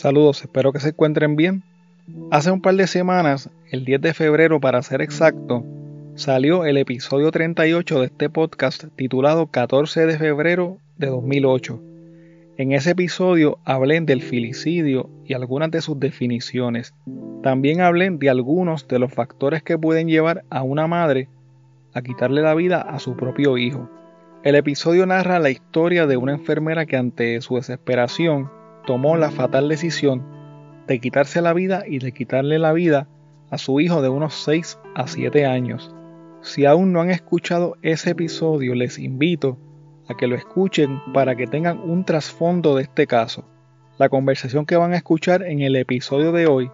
Saludos, espero que se encuentren bien. Hace un par de semanas, el 10 de febrero para ser exacto, salió el episodio 38 de este podcast titulado 14 de febrero de 2008. En ese episodio hablé del filicidio y algunas de sus definiciones. También hablé de algunos de los factores que pueden llevar a una madre a quitarle la vida a su propio hijo. El episodio narra la historia de una enfermera que ante su desesperación tomó la fatal decisión de quitarse la vida y de quitarle la vida a su hijo de unos 6 a 7 años. Si aún no han escuchado ese episodio, les invito a que lo escuchen para que tengan un trasfondo de este caso. La conversación que van a escuchar en el episodio de hoy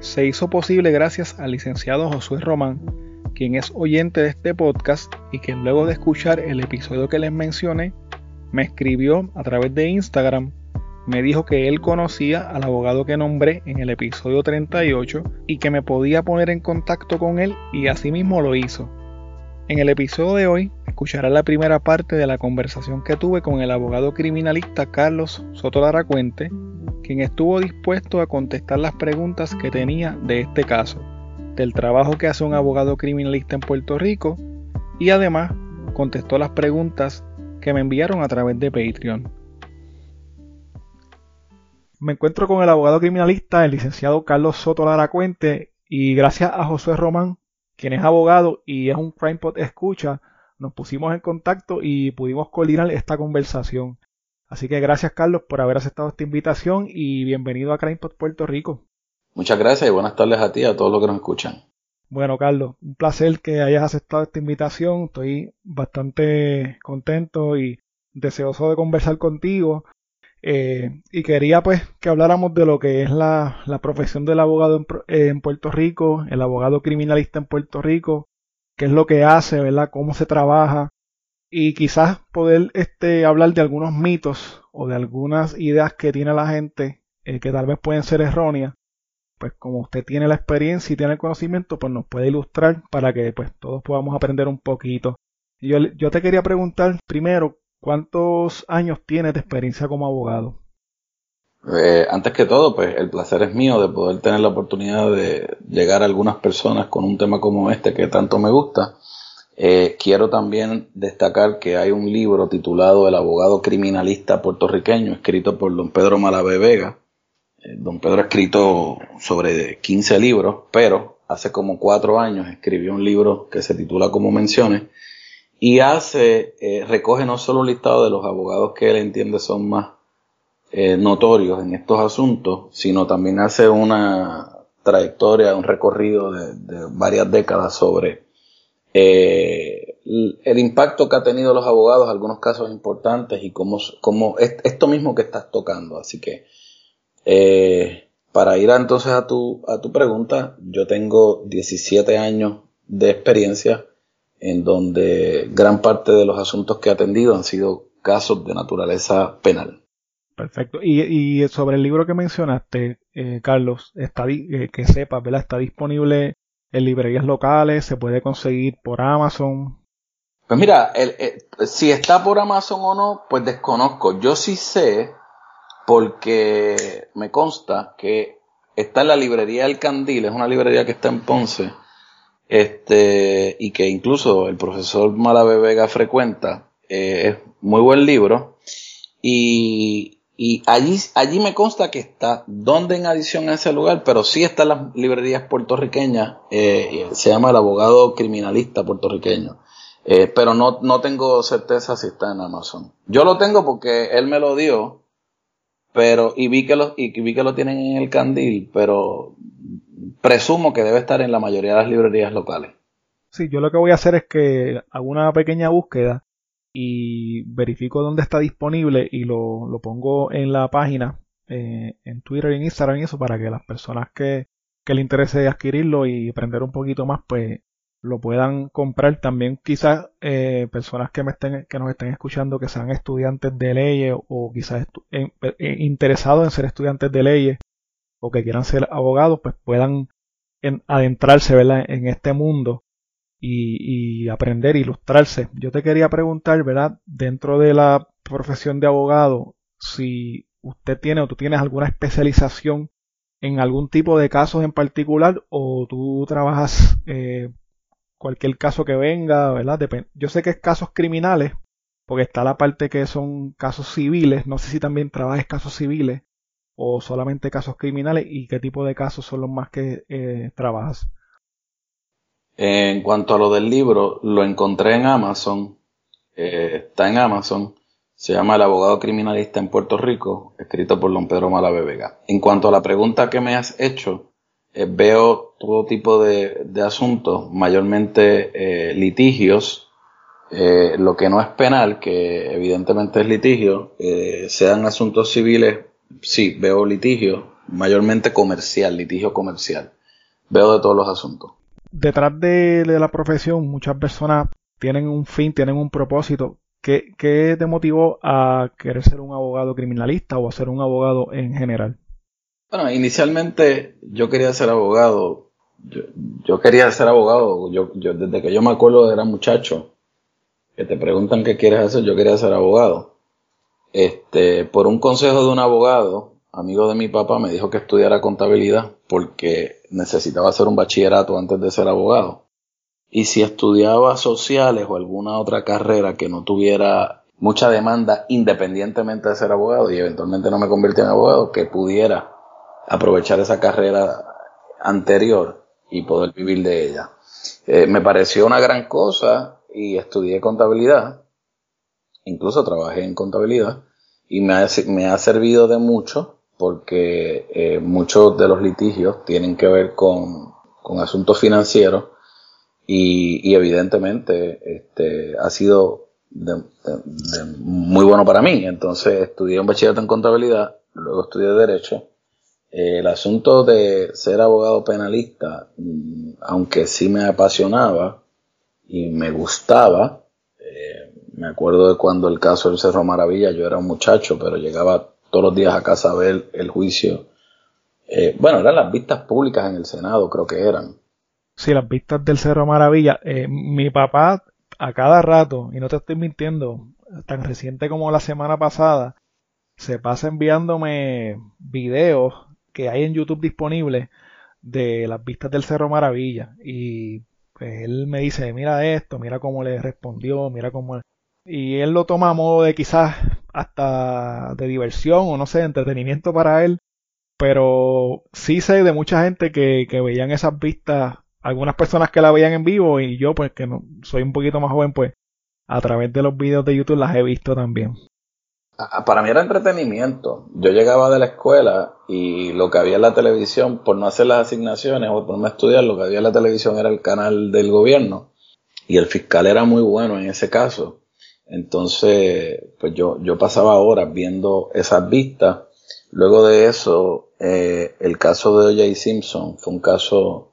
se hizo posible gracias al licenciado Josué Román, quien es oyente de este podcast y que luego de escuchar el episodio que les mencioné, me escribió a través de Instagram me dijo que él conocía al abogado que nombré en el episodio 38 y que me podía poner en contacto con él y así mismo lo hizo. En el episodio de hoy escuchará la primera parte de la conversación que tuve con el abogado criminalista Carlos Soto Laracuente, quien estuvo dispuesto a contestar las preguntas que tenía de este caso, del trabajo que hace un abogado criminalista en Puerto Rico y además contestó las preguntas que me enviaron a través de Patreon. Me encuentro con el abogado criminalista, el licenciado Carlos Soto Laracuente, y gracias a José Román, quien es abogado y es un CrimePod escucha, nos pusimos en contacto y pudimos coordinar esta conversación. Así que gracias Carlos por haber aceptado esta invitación y bienvenido a CrimePod Puerto Rico. Muchas gracias y buenas tardes a ti y a todos los que nos escuchan. Bueno, Carlos, un placer que hayas aceptado esta invitación. Estoy bastante contento y deseoso de conversar contigo. Eh, y quería pues que habláramos de lo que es la, profesión del abogado en, Puerto Rico, el abogado criminalista en Puerto Rico, qué es lo que hace, ¿verdad? Cómo se trabaja y quizás poder este, hablar de algunos mitos o de algunas ideas que tiene la gente eh, que tal vez pueden ser erróneas. Pues como usted tiene la experiencia y tiene el conocimiento, pues nos puede ilustrar para que pues todos podamos aprender un poquito. Yo, yo te quería preguntar primero, ¿Cuántos años tienes de experiencia como abogado? Eh, antes que todo, pues el placer es mío de poder tener la oportunidad de llegar a algunas personas con un tema como este que tanto me gusta. Eh, quiero también destacar que hay un libro titulado El abogado criminalista puertorriqueño, escrito por don Pedro Malavé Vega. Eh, don Pedro ha escrito sobre 15 libros, pero hace como cuatro años escribió un libro que se titula como menciones, y hace, eh, recoge no solo un listado de los abogados que él entiende son más eh, notorios en estos asuntos, sino también hace una trayectoria, un recorrido de, varias décadas sobre eh, el, impacto que ha tenido los abogados, algunos casos importantes y cómo, cómo esto mismo que estás tocando. Así que para ir entonces a tu, a tu pregunta, yo tengo 17 años de experiencia en donde gran parte de los asuntos que he atendido han sido casos de naturaleza penal. Perfecto. Y, sobre el libro que mencionaste, eh, Carlos, está eh, que sepas, ¿verdad? Está disponible en librerías locales, se puede conseguir por Amazon. Pues mira, si está por Amazon o no, pues desconozco. Yo sí sé, porque me consta que está en la librería El Candil, es una librería que está en Ponce, este, y que incluso el profesor Malabe Vega frecuenta, eh, es muy buen libro, y, y allí, allí me consta que está, donde en adición a ese lugar, pero sí está en las librerías puertorriqueñas, eh, se llama El Abogado Criminalista Puertorriqueño. Eh, pero no, no tengo certeza si está en Amazon. Yo lo tengo porque él me lo dio, pero, y vi que y vi que lo tienen en el candil, pero presumo que debe estar en la mayoría de las librerías locales. Sí, yo lo que voy a hacer es que hago una pequeña búsqueda y verifico dónde está disponible y lo, lo pongo en la página, eh, en Twitter y en Instagram y eso, para que las personas que, que le interese adquirirlo y aprender un poquito más, pues lo puedan comprar. También quizás eh, personas que, me estén, que nos estén escuchando que sean estudiantes de leyes o quizás eh, interesados en ser estudiantes de leyes o que quieran ser abogados, pues puedan adentrarse ¿verdad? en este mundo y, y aprender, ilustrarse. Yo te quería preguntar, ¿verdad? Dentro de la profesión de abogado, si ¿usted tiene o tú tienes alguna especialización en algún tipo de casos en particular o tú trabajas eh, cualquier caso que venga, ¿verdad? Yo sé que es casos criminales, porque está la parte que son casos civiles, no sé si también trabajas casos civiles o solamente casos criminales y qué tipo de casos son los más que eh, trabajas. En cuanto a lo del libro, lo encontré en Amazon, eh, está en Amazon, se llama El abogado criminalista en Puerto Rico, escrito por don Pedro Malave Vega. En cuanto a la pregunta que me has hecho, eh, veo todo tipo de, asuntos, mayormente eh, litigios, lo que no es penal, que evidentemente es litigio, sean asuntos civiles, sí, veo litigio, mayormente comercial, litigio comercial. Veo de todos los asuntos detrás de, la profesión muchas personas tienen un fin, tienen un propósito. ¿Qué, te motivó a querer ser un abogado criminalista o a ser un abogado en general? Bueno, inicialmente yo quería ser abogado. Yo, quería ser abogado. Yo, yo, desde que yo me acuerdo era muchacho, que te preguntan qué quieres hacer, yo quería ser abogado. Este, por un consejo de un abogado, amigo de mi papá, me dijo que estudiara contabilidad porque necesitaba hacer un bachillerato antes de ser abogado. Y si estudiaba sociales o alguna otra carrera que no tuviera mucha demanda independientemente de ser abogado y eventualmente no me convirtió en abogado, que pudiera aprovechar esa carrera anterior y poder vivir de ella. Eh, me pareció una gran cosa y estudié contabilidad, incluso trabajé en contabilidad y me ha, me ha servido de mucho porque eh, muchos de los litigios tienen que ver con, asuntos financieros y, evidentemente este, ha sido muy bueno para mí. Entonces estudié un bachillerato en contabilidad, luego estudié derecho. Eh, el asunto de ser abogado penalista, mm, aunque sí me apasionaba y me gustaba, me acuerdo de cuando el caso del Cerro Maravilla, yo era un muchacho, pero llegaba todos los días a casa a ver el juicio. Eh, bueno, eran las vistas públicas en el Senado, creo que eran. Sí, las vistas del Cerro Maravilla. Eh, mi papá, a cada rato, y no te estoy mintiendo, tan reciente como la semana pasada, se pasa enviándome videos que hay en YouTube disponibles de las vistas del Cerro Maravilla. Y pues, él me dice, mira esto, mira cómo le respondió, mira cómo... Y él lo toma a modo de quizás hasta de diversión o no sé, entretenimiento para él. Pero sí sé de mucha gente que, que veían esas vistas, algunas personas que la veían en vivo y yo pues que no, soy un poquito más joven pues a través de los vídeos de YouTube las he visto también. Para mí era entretenimiento. Yo llegaba de la escuela y lo que había en la televisión, por no hacer las asignaciones o por no estudiar, lo que había en la televisión era el canal del gobierno. Y el fiscal era muy bueno en ese caso. Entonces, pues yo, yo pasaba horas viendo esas vistas. Luego de eso, eh, el caso de O.J. Simpson fue un caso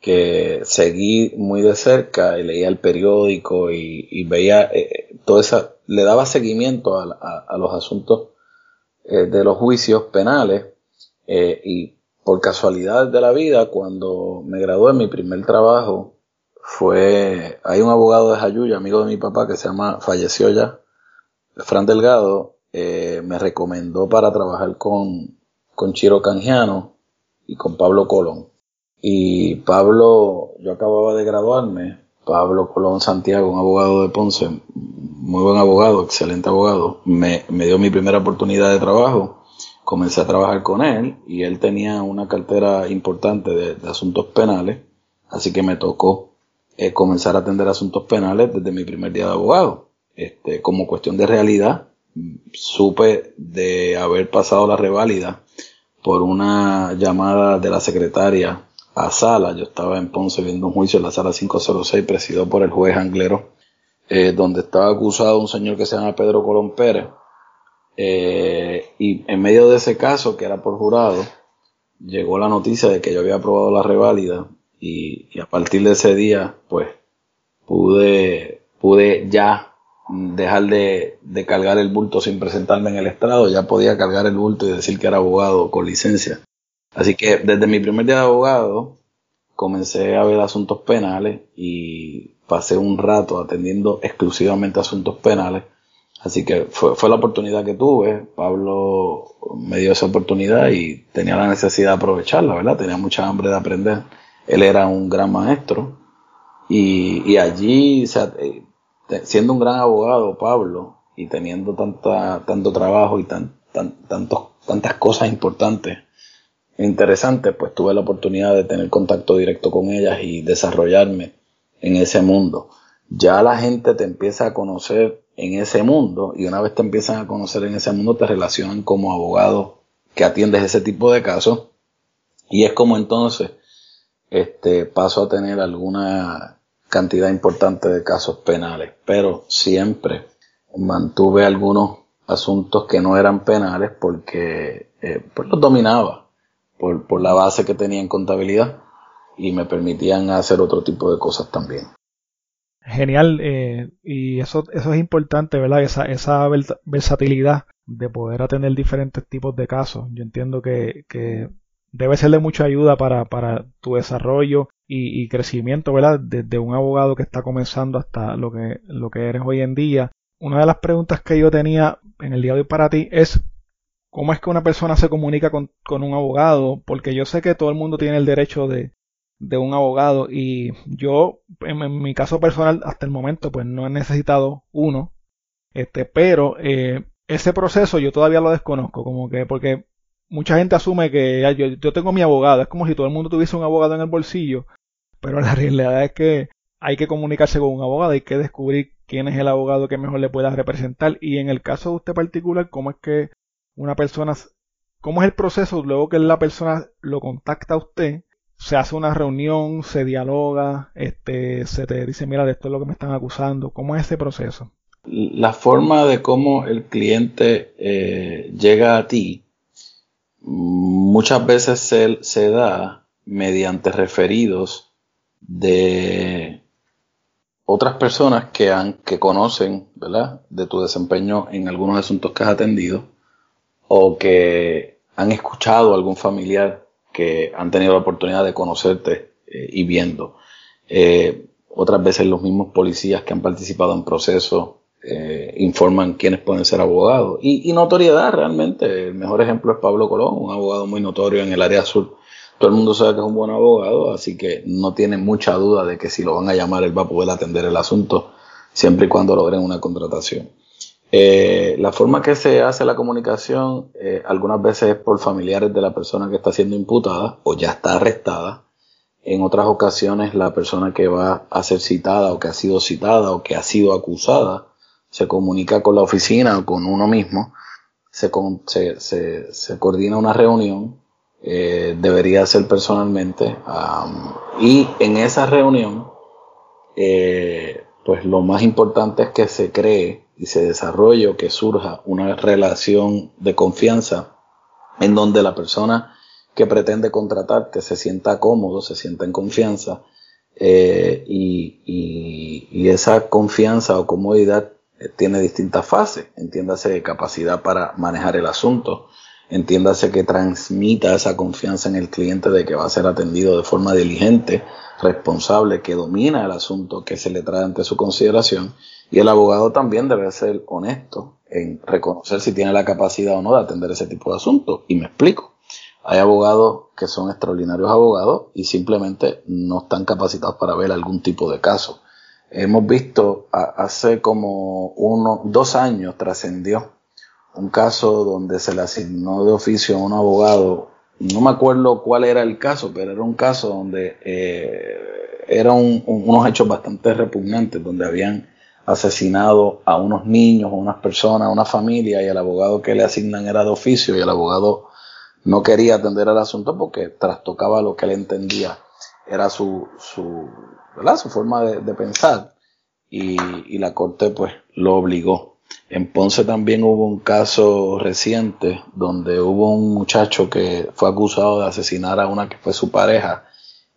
que seguí muy de cerca y leía el periódico y, veía eh, todo esa, le daba seguimiento a, los asuntos eh, de los juicios penales y por casualidad de la vida, cuando me gradué en mi primer trabajo, fue, hay un abogado de Jayuya, amigo de mi papá, que se llama, falleció ya, Fran Delgado, eh, me recomendó para trabajar con, con Chiro Canjiano y con Pablo Colón. Y Pablo, yo acababa de graduarme, Pablo Colón Santiago, un abogado de Ponce, muy buen abogado, excelente abogado, me, me dio mi primera oportunidad de trabajo, comencé a trabajar con él y él tenía una cartera importante de asuntos penales, así que me tocó eh, comenzar a atender asuntos penales desde mi primer día de abogado. Este, como cuestión de realidad, supe de haber pasado la reválida por una llamada de la secretaria a sala. Yo estaba en Ponce viendo un juicio en la sala 506 presidido por el juez Anglero, eh, donde estaba acusado un señor que se llama Pedro Colón Pérez. Eh, y en medio de ese caso, que era por jurado, llegó la noticia de que yo había aprobado la reválida y, a partir de ese día, pues, pude, pude ya dejar de, de, cargar el bulto sin presentarme en el estrado, ya podía cargar el bulto y decir que era abogado con licencia. Así que desde mi primer día de abogado comencé a ver asuntos penales y pasé un rato atendiendo exclusivamente asuntos penales Así que fue, fue la oportunidad que tuve. Pablo me dio esa oportunidad y tenía la necesidad de aprovecharla, ¿verdad? Tenía mucha hambre de aprender. Él era un gran maestro. Y, allí, eh, siendo un gran abogado, Pablo, y teniendo tanta, tanto trabajo y tan, tan, tantas cosas importantes interesantes, pues tuve la oportunidad de tener contacto directo con ellas y desarrollarme en ese mundo. Ya la gente te empieza a conocer en ese mundo y una vez te empiezan a conocer en ese mundo te relacionan como abogado que atiendes ese tipo de casos y es como entonces este paso a tener alguna cantidad importante de casos penales, pero siempre mantuve algunos asuntos que no eran penales porque eh, pues los dominaba por, por la base que tenía en contabilidad y me permitían hacer otro tipo de cosas también. Genial, eh, y eso, eso es importante, ¿verdad? Esa, esa versatilidad de poder atender diferentes tipos de casos. Yo entiendo que, que debe ser de mucha ayuda para, para tu desarrollo y, y, crecimiento, ¿verdad? Desde un abogado que está comenzando hasta lo que, lo que eres hoy en día. Una de las preguntas que yo tenía en el día de hoy para ti es cómo es que una persona se comunica con, con un abogado, porque yo sé que todo el mundo tiene el derecho de, de un abogado y yo en, mi caso personal hasta el momento pues no he necesitado uno este pero eh, ese proceso yo todavía lo desconozco como que porque mucha gente asume que yo, tengo mi abogado es como si todo el mundo tuviese un abogado en el bolsillo pero la realidad es que hay que comunicarse con un abogado hay que descubrir quién es el abogado que mejor le pueda representar y en el caso de usted particular cómo es que una persona cómo es el proceso luego que la persona lo contacta a usted se hace una reunión, se dialoga, este, se te dice, mira, esto es lo que me están acusando. ¿Cómo es ese proceso? La forma de cómo el cliente eh, llega a ti muchas veces se, da mediante referidos de otras personas que, han, que conocen ¿verdad? de tu desempeño en algunos asuntos que has atendido o que han escuchado a algún familiar que han tenido la oportunidad de conocerte eh, y viendo. Eh, otras veces los mismos policías que han participado en procesos eh, informan quiénes pueden ser abogados. Y, notoriedad realmente. El mejor ejemplo es Pablo Colón, un abogado muy notorio en el área sur. Todo el mundo sabe que es un buen abogado, así que no tiene mucha duda de que si lo van a llamar él va a poder atender el asunto siempre y cuando logren una contratación. Eh, la forma que se hace la comunicación eh, algunas veces es por familiares de la persona que está siendo imputada o ya está arrestada. En otras ocasiones la persona que va a ser citada o que ha sido citada o que ha sido acusada se comunica con la oficina o con uno mismo, se, se, se, coordina una reunión, eh, debería ser personalmente, y en esa reunión, pues lo más importante es que se cree y se desarrolle o que surja una relación de confianza en donde la persona que pretende contratarte se sienta cómodo, se sienta en confianza eh, y, y, esa confianza o comodidad eh, tiene distintas fases. Entiéndase capacidad para manejar el asunto, entiéndase que transmita esa confianza en el cliente de que va a ser atendido de forma diligente, responsable, que domina el asunto que se le trae ante su consideración y el abogado también debe ser honesto en reconocer si tiene la capacidad o no de atender ese tipo de asuntos. Y me explico. Hay abogados que son extraordinarios abogados y simplemente no están capacitados para ver algún tipo de caso. Hemos visto hace como uno, dos años trascendió un caso donde se le asignó de oficio a un abogado. No me acuerdo cuál era el caso, pero era un caso donde eh, eran unos hechos bastante repugnantes, donde habían asesinado a unos niños, a unas personas, a una familia, y el abogado que le asignan era de oficio, y el abogado no quería atender al asunto porque trastocaba lo que él entendía, era su, su, su forma de, pensar, y, y, la corte pues lo obligó. En Ponce también hubo un caso reciente donde hubo un muchacho que fue acusado de asesinar a una que fue su pareja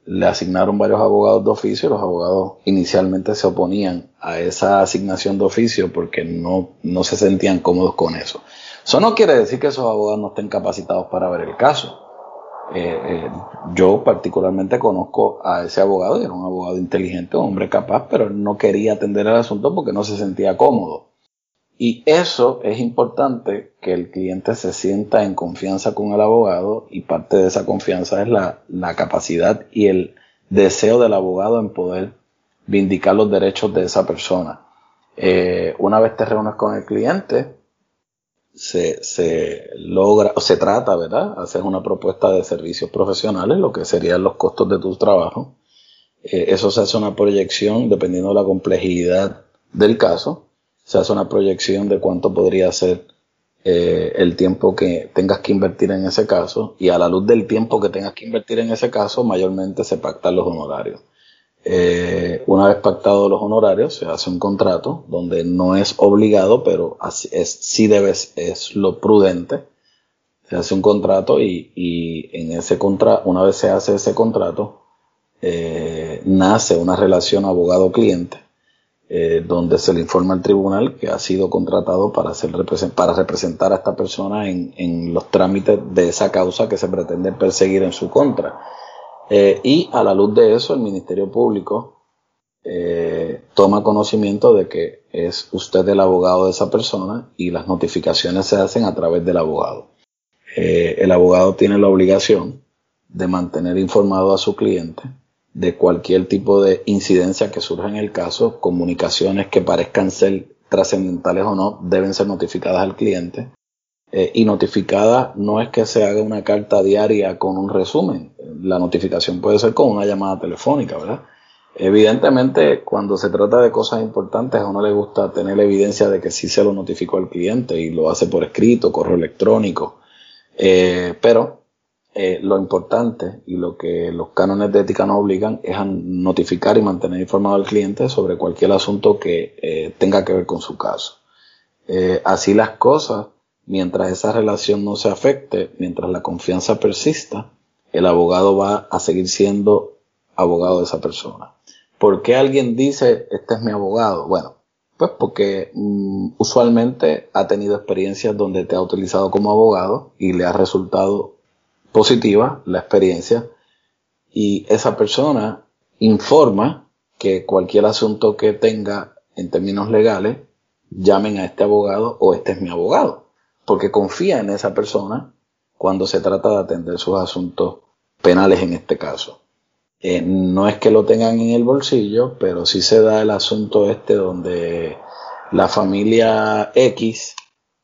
le asignaron varios abogados de oficio. Los abogados inicialmente se oponían a esa asignación de oficio porque no, no se sentían cómodos con eso. Eso no quiere decir que esos abogados no estén capacitados para ver el caso. Eh, eh, yo particularmente conozco a ese abogado y era un abogado inteligente, un hombre capaz, pero no quería atender el asunto porque no se sentía cómodo. Y eso es importante que el cliente se sienta en confianza con el abogado y parte de esa confianza es la, la capacidad y el deseo del abogado en poder vindicar los derechos de esa persona. Eh, una vez te reúnes con el cliente, se, se, logra, o se trata, ¿verdad? Hacer una propuesta de servicios profesionales, lo que serían los costos de tu trabajo. Eh, eso se hace una proyección dependiendo de la complejidad del caso. Se hace una proyección de cuánto podría ser eh, el tiempo que tengas que invertir en ese caso y a la luz del tiempo que tengas que invertir en ese caso, mayormente se pactan los honorarios. Eh, una vez pactados los honorarios, se hace un contrato donde no es obligado, pero es, sí debes, es lo prudente. Se hace un contrato y, y en ese contrato, una vez se hace ese contrato, eh, nace una relación abogado-cliente, eh, donde se le informa al tribunal que ha sido contratado para, hacer, para representar a esta persona en, en los trámites de esa causa que se pretende perseguir en su contra. Eh, y a la luz de eso, el Ministerio Público eh, toma conocimiento de que es usted el abogado de esa persona y las notificaciones se hacen a través del abogado. Eh, el abogado tiene la obligación de mantener informado a su cliente de cualquier tipo de incidencia que surja en el caso, comunicaciones que parezcan ser trascendentales o no, deben ser notificadas al cliente eh, y notificada no es que se haga una carta diaria con un resumen. La notificación puede ser con una llamada telefónica, ¿verdad? Evidentemente, cuando se trata de cosas importantes, a uno le gusta tener la evidencia de que sí se lo notificó al cliente y lo hace por escrito, correo electrónico. Eh, pero eh, lo importante y lo que los cánones de ética nos obligan es a notificar y mantener informado al cliente sobre cualquier asunto que tenga que ver con su caso. así las cosas, mientras esa relación no se afecte, mientras la confianza persista, el abogado va a seguir siendo abogado de esa persona. ¿Por qué alguien dice, este es mi abogado? Bueno, pues porque mm, usualmente ha tenido experiencias donde te ha utilizado como abogado y le ha resultado positiva la experiencia y esa persona informa que cualquier asunto que tenga en términos legales, llamen a este abogado o este es mi abogado porque confía en esa persona cuando se trata de atender sus asuntos penales en este caso. Eh, no es que lo tengan en el bolsillo, pero sí se da el asunto este donde la familia X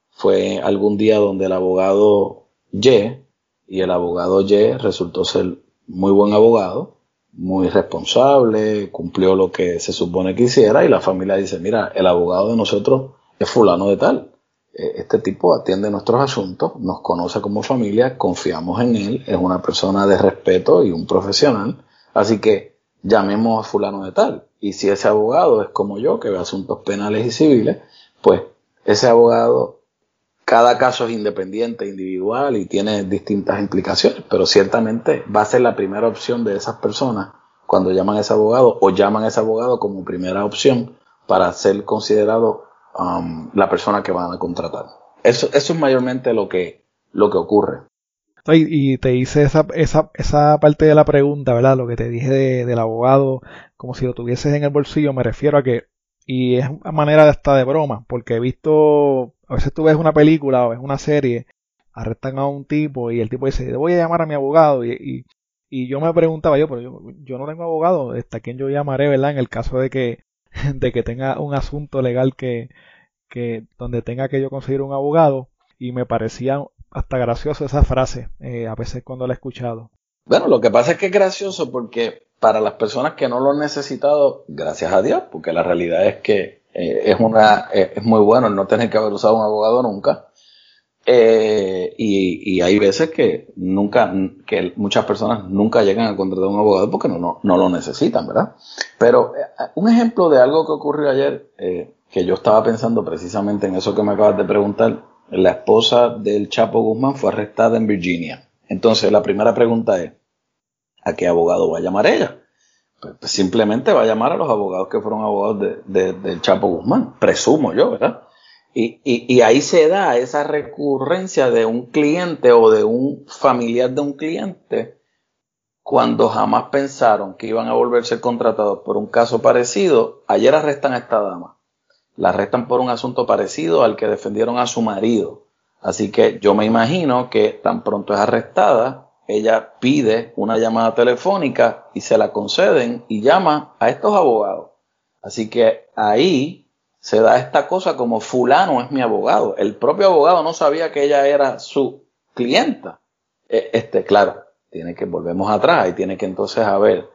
fue algún día donde el abogado Y y el abogado Y resultó ser muy buen abogado, muy responsable, cumplió lo que se supone que hiciera y la familia dice, mira, el abogado de nosotros es fulano de tal. Eh, este tipo atiende nuestros asuntos, nos conoce como familia, confiamos en él, es una persona de respeto y un profesional, así que llamemos a fulano de tal. Y si ese abogado es como yo, que ve asuntos penales y civiles, pues ese abogado, cada caso es independiente, individual y tiene distintas implicaciones, pero ciertamente va a ser la primera opción de esas personas cuando llaman a ese abogado o llaman a ese abogado como primera opción para ser considerado Um, la persona que van a contratar. Eso, eso es mayormente lo que, lo que ocurre. Y, te hice esa, esa, esa parte de la pregunta, ¿verdad? Lo que te dije del abogado, como si lo tuvieses en el bolsillo, me refiero a que, y es una manera hasta de broma, porque he visto, a veces tú ves una película o ves una serie, arrestan a un tipo y el tipo dice, voy a llamar a mi abogado, y, y, y yo me preguntaba yo, pero yo, yo no tengo abogado, ¿hasta quién yo llamaré, verdad? En el caso de que de que tenga un asunto legal que, que donde tenga que yo conseguir un abogado y me parecía hasta gracioso esa frase eh, a veces cuando la he escuchado. Bueno, lo que pasa es que es gracioso porque para las personas que no lo han necesitado, gracias a Dios, porque la realidad es que eh, es una eh, es muy bueno no tener que haber usado un abogado nunca. Eh, y, hay veces que nunca, que muchas personas nunca llegan a contratar un abogado porque no, no, no lo necesitan, ¿verdad? Pero eh, un ejemplo de algo que ocurrió ayer, eh, que yo estaba pensando precisamente en eso que me acabas de preguntar, la esposa del Chapo Guzmán fue arrestada en Virginia. Entonces, la primera pregunta es, ¿a qué abogado va a llamar ella? Pues, pues simplemente va a llamar a los abogados que fueron abogados de, del Chapo Guzmán, presumo yo, ¿verdad? Y, ahí se da esa recurrencia de un cliente o de un familiar de un cliente cuando jamás pensaron que iban a volverse contratados por un caso parecido. Ayer arrestan a esta dama. la arrestan por un asunto parecido al que defendieron a su marido. Así que yo me imagino que tan pronto es arrestada, ella pide una llamada telefónica y se la conceden y llama a estos abogados. Así que ahí se da esta cosa como fulano es mi abogado. El propio abogado no sabía que ella era su clienta. E, este, claro, tiene que, volvemos atrás y tiene que entonces haber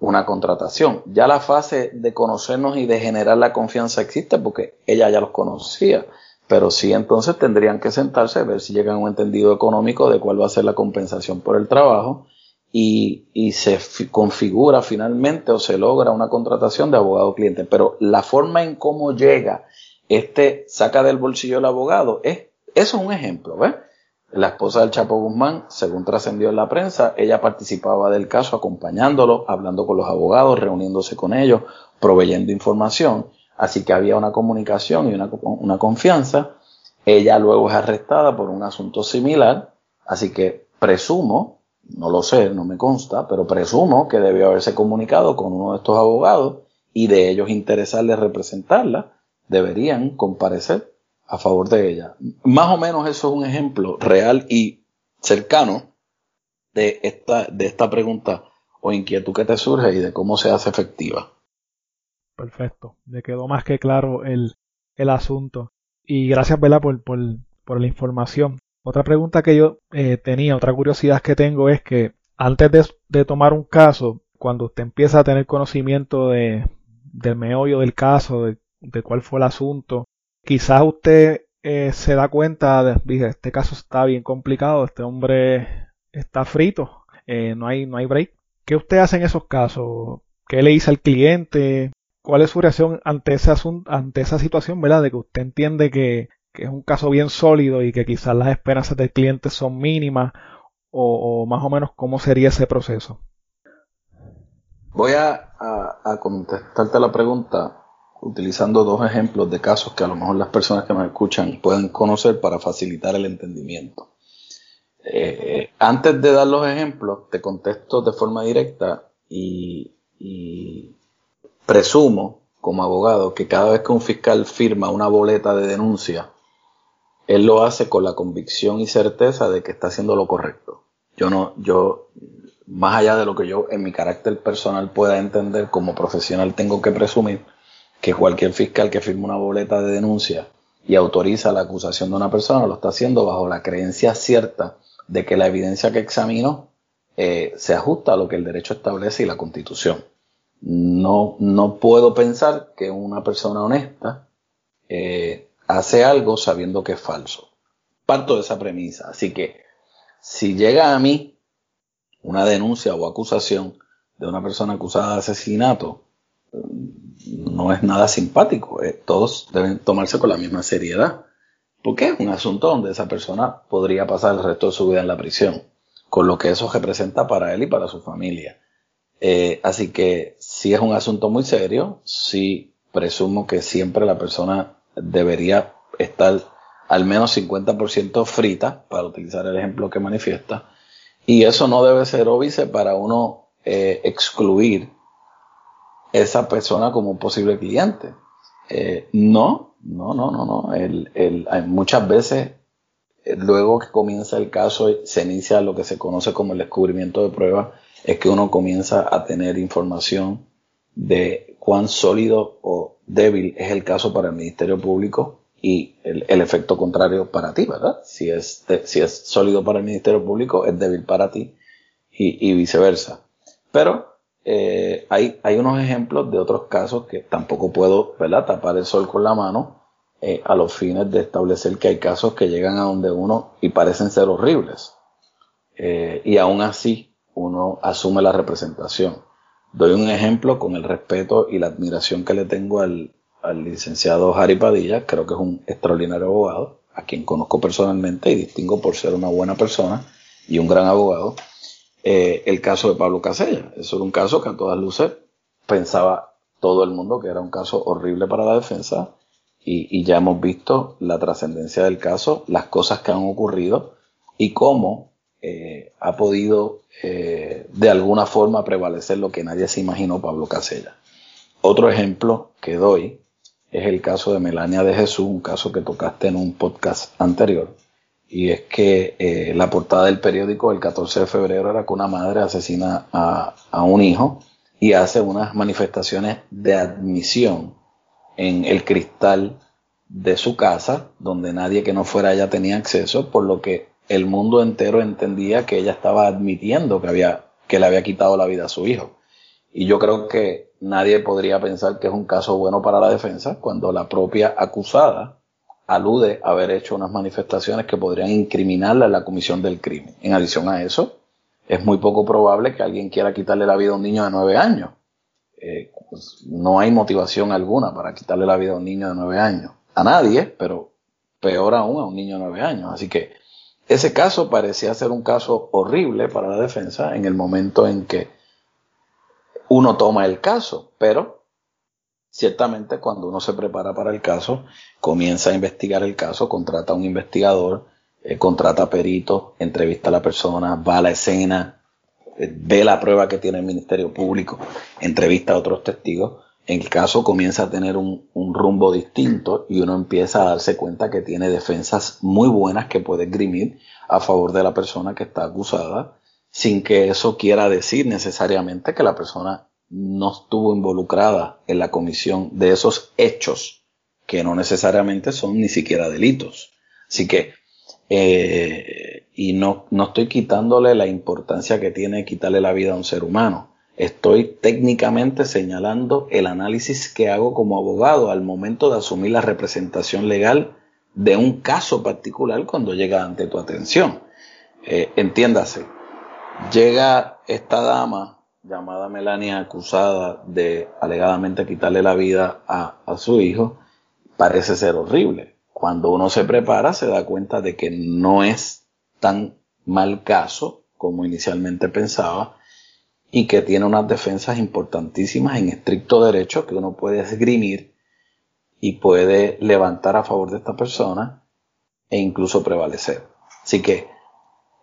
una contratación. Ya la fase de conocernos y de generar la confianza existe porque ella ya los conocía. Pero sí entonces tendrían que sentarse a ver si llegan a un entendido económico de cuál va a ser la compensación por el trabajo y, y se configura finalmente o se logra una contratación de abogado cliente. Pero la forma en cómo llega este saca del bolsillo el abogado es, eso es un ejemplo, ¿ves? La esposa del Chapo Guzmán, según trascendió en la prensa, ella participaba del caso acompañándolo, hablando con los abogados, reuniéndose con ellos, proveyendo información. Así que había una comunicación y una, una confianza. Ella luego es arrestada por un asunto similar. Así que presumo, no lo sé, no me consta, pero presumo que debió haberse comunicado con uno de estos abogados y de ellos interesarle representarla, deberían comparecer a favor de ella. Más o menos eso es un ejemplo real y cercano de esta, de esta pregunta o inquietud que te surge y de cómo se hace efectiva. Perfecto, me quedó más que claro el, el asunto. Y gracias, Bela, por, por, por, la información. Otra pregunta que yo eh, tenía, otra curiosidad que tengo es que antes de, tomar un caso, cuando usted empieza a tener conocimiento de, del meollo del caso, de, de cuál fue el asunto, quizás usted eh, se da cuenta, de, dije, este caso está bien complicado, este hombre está frito, eh, no, hay, no hay break. ¿Qué usted hace en esos casos? ¿Qué le dice al cliente? ¿Cuál es su reacción ante, ese asunto, ante esa situación, verdad? De que usted entiende que, que, es un caso bien sólido y que quizás las esperanzas del cliente son mínimas o, más o menos cómo sería ese proceso. Voy a, contestarte la pregunta utilizando dos ejemplos de casos que a lo mejor las personas que nos escuchan pueden conocer para facilitar el entendimiento. Eh, antes de dar los ejemplos, te contesto de forma directa y presumo como abogado que cada vez que un fiscal firma una boleta de denuncia, él lo hace con la convicción y certeza de que está haciendo lo correcto. Yo no, yo, más allá de lo que yo en mi carácter personal pueda entender como profesional tengo que presumir, que cualquier fiscal que firme una boleta de denuncia y autoriza la acusación de una persona lo está haciendo bajo la creencia cierta de que la evidencia que examinó eh, se ajusta a lo que el derecho establece y la constitución. No, no puedo pensar que una persona honesta eh, hace algo sabiendo que es falso. Parto de esa premisa. Así que si llega a mí una denuncia o acusación de una persona acusada de asesinato, no es nada simpático. Eh, todos deben tomarse con la misma seriedad. Porque es un asunto donde esa persona podría pasar el resto de su vida en la prisión, con lo que eso representa para él y para su familia. Eh, así que si es un asunto muy serio, sí presumo que siempre la persona debería estar al menos 50% frita, para utilizar el ejemplo que manifiesta, y eso no debe ser óbice para uno eh, excluir esa persona como un posible cliente. Eh, no, no, no, no, no. Muchas veces, eh, luego que comienza el caso, se inicia lo que se conoce como el descubrimiento de pruebas, es que uno comienza a tener información de cuán sólido o débil es el caso para el Ministerio Público y el, efecto contrario para ti, ¿verdad? Si es, si es sólido para el Ministerio Público, es débil para ti y, y viceversa. Pero eh, hay, hay unos ejemplos de otros casos que tampoco puedo ¿verdad? tapar el sol con la mano eh, a los fines de establecer que hay casos que llegan a donde uno y parecen ser horribles. Eh, y aún así uno asume la representación. Doy un ejemplo con el respeto y la admiración que le tengo al, licenciado Harry Padilla, creo que es un extraordinario abogado, a quien conozco personalmente y distingo por ser una buena persona y un gran abogado. Eh, el caso de Pablo Casella. Eso era un caso que a todas luces pensaba todo el mundo que era un caso horrible para la defensa y, ya hemos visto la trascendencia del caso, las cosas que han ocurrido y cómo eh, ha podido eh, de alguna forma prevalecer lo que nadie se imaginó Pablo Casella. Otro ejemplo que doy es el caso de Melania de Jesús, un caso que tocaste en un podcast anterior. Y es que eh, la portada del periódico el 14 de febrero era que una madre asesina a, a un hijo y hace unas manifestaciones de admisión en el cristal de su casa, donde nadie que no fuera ella tenía acceso, por lo que el mundo entero entendía que ella estaba admitiendo que había que le había quitado la vida a su hijo. Y yo creo que nadie podría pensar que es un caso bueno para la defensa cuando la propia acusada alude a haber hecho unas manifestaciones que podrían incriminarla en la comisión del crimen. En adición a eso, es muy poco probable que alguien quiera quitarle la vida a un niño de nueve años. Eh, pues, no hay motivación alguna para quitarle la vida a un niño de nueve años. A nadie, pero peor aún a un niño de nueve años. Así que ese caso parecía ser un caso horrible para la defensa en el momento en que uno toma el caso, pero ciertamente cuando uno se prepara para el caso, comienza a investigar el caso, contrata a un investigador, eh, contrata peritos, entrevista a la persona, va a la escena, eh, ve la prueba que tiene el Ministerio Público, entrevista a otros testigos el caso comienza a tener un, rumbo distinto y uno empieza a darse cuenta que tiene defensas muy buenas que puede esgrimir a favor de la persona que está acusada, sin que eso quiera decir necesariamente que la persona no estuvo involucrada en la comisión de esos hechos, que no necesariamente son ni siquiera delitos. Así que, eh, y no, no estoy quitándole la importancia que tiene quitarle la vida a un ser humano Estoy técnicamente señalando el análisis que hago como abogado al momento de asumir la representación legal de un caso particular cuando llega ante tu atención. Eh, entiéndase, llega esta dama llamada Melania acusada de alegadamente quitarle la vida a, a su hijo, parece ser horrible. Cuando uno se prepara se da cuenta de que no es tan mal caso como inicialmente pensaba y que tiene unas defensas importantísimas en estricto derecho que uno puede esgrimir y puede levantar a favor de esta persona e incluso prevalecer. Así que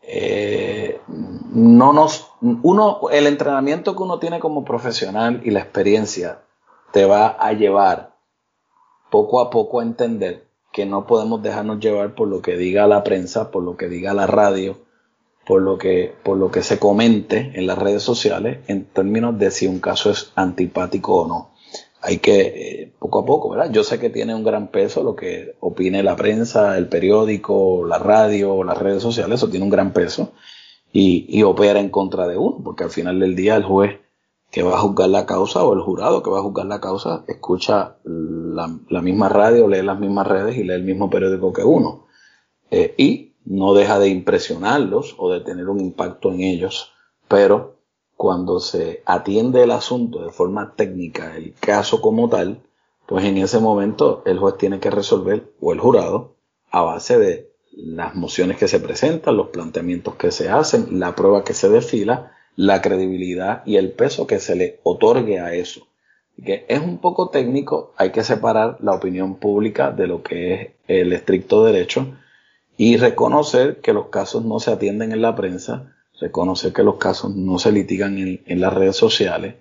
eh, no nos, uno, el entrenamiento que uno tiene como profesional y la experiencia te va a llevar poco a poco a entender que no podemos dejarnos llevar por lo que diga la prensa, por lo que diga la radio, por lo que, por lo que se comente en las redes sociales en términos de si un caso es antipático o no. Hay que, eh, poco a poco, ¿verdad? Yo sé que tiene un gran peso lo que opine la prensa, el periódico, la radio, las redes sociales, eso tiene un gran peso y, y opera en contra de uno, porque al final del día el juez que va a juzgar la causa o el jurado que va a juzgar la causa escucha la, la misma radio, lee las mismas redes y lee el mismo periódico que uno. Eh, y no deja de impresionarlos o de tener un impacto en ellos, pero cuando se atiende el asunto de forma técnica, el caso como tal, pues en ese momento el juez tiene que resolver, o el jurado, a base de las mociones que se presentan, los planteamientos que se hacen, la prueba que se desfila, la credibilidad y el peso que se le otorgue a eso. que es un poco técnico, hay que separar la opinión pública de lo que es el estricto derecho y reconocer que los casos no se atienden en la prensa, reconocer que los casos no se litigan en, las redes sociales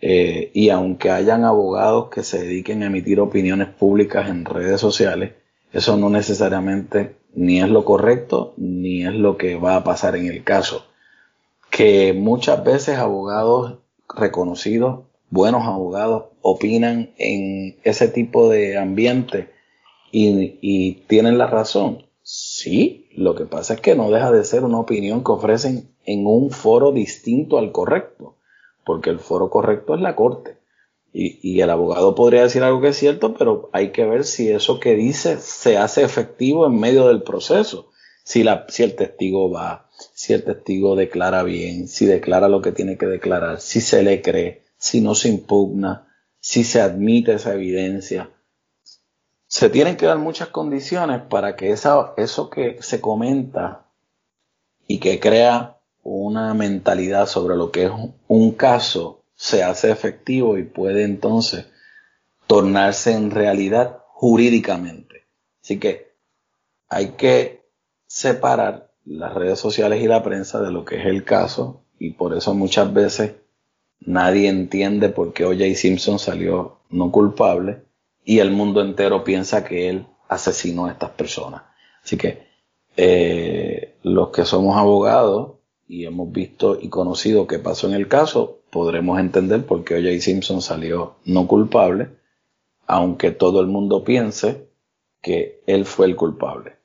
eh, y aunque hayan abogados que se dediquen a emitir opiniones públicas en redes sociales, eso no necesariamente ni es lo correcto ni es lo que va a pasar en el caso. Que muchas veces abogados reconocidos, buenos abogados, opinan en ese tipo de ambiente y, y tienen la razón. Sí, lo que pasa es que no deja de ser una opinión que ofrecen en un foro distinto al correcto, porque el foro correcto es la corte. Y, el abogado podría decir algo que es cierto, pero hay que ver si eso que dice se hace efectivo en medio del proceso. Si, el testigo va, si el testigo declara bien, si declara lo que tiene que declarar, si se le cree, si no se impugna, si se admite esa evidencia se tienen que dar muchas condiciones para que esa, eso que se comenta y que crea una mentalidad sobre lo que es un caso se hace efectivo y puede entonces tornarse en realidad jurídicamente. Así que hay que separar las redes sociales y la prensa de lo que es el caso y por eso muchas veces nadie entiende por qué O.J. Simpson salió no culpable y el mundo entero piensa que él asesinó a estas personas. Así que eh, los que somos abogados y hemos visto y conocido qué pasó en el caso, podremos entender por qué O.J. Simpson salió no culpable, aunque todo el mundo piense que él fue el culpable.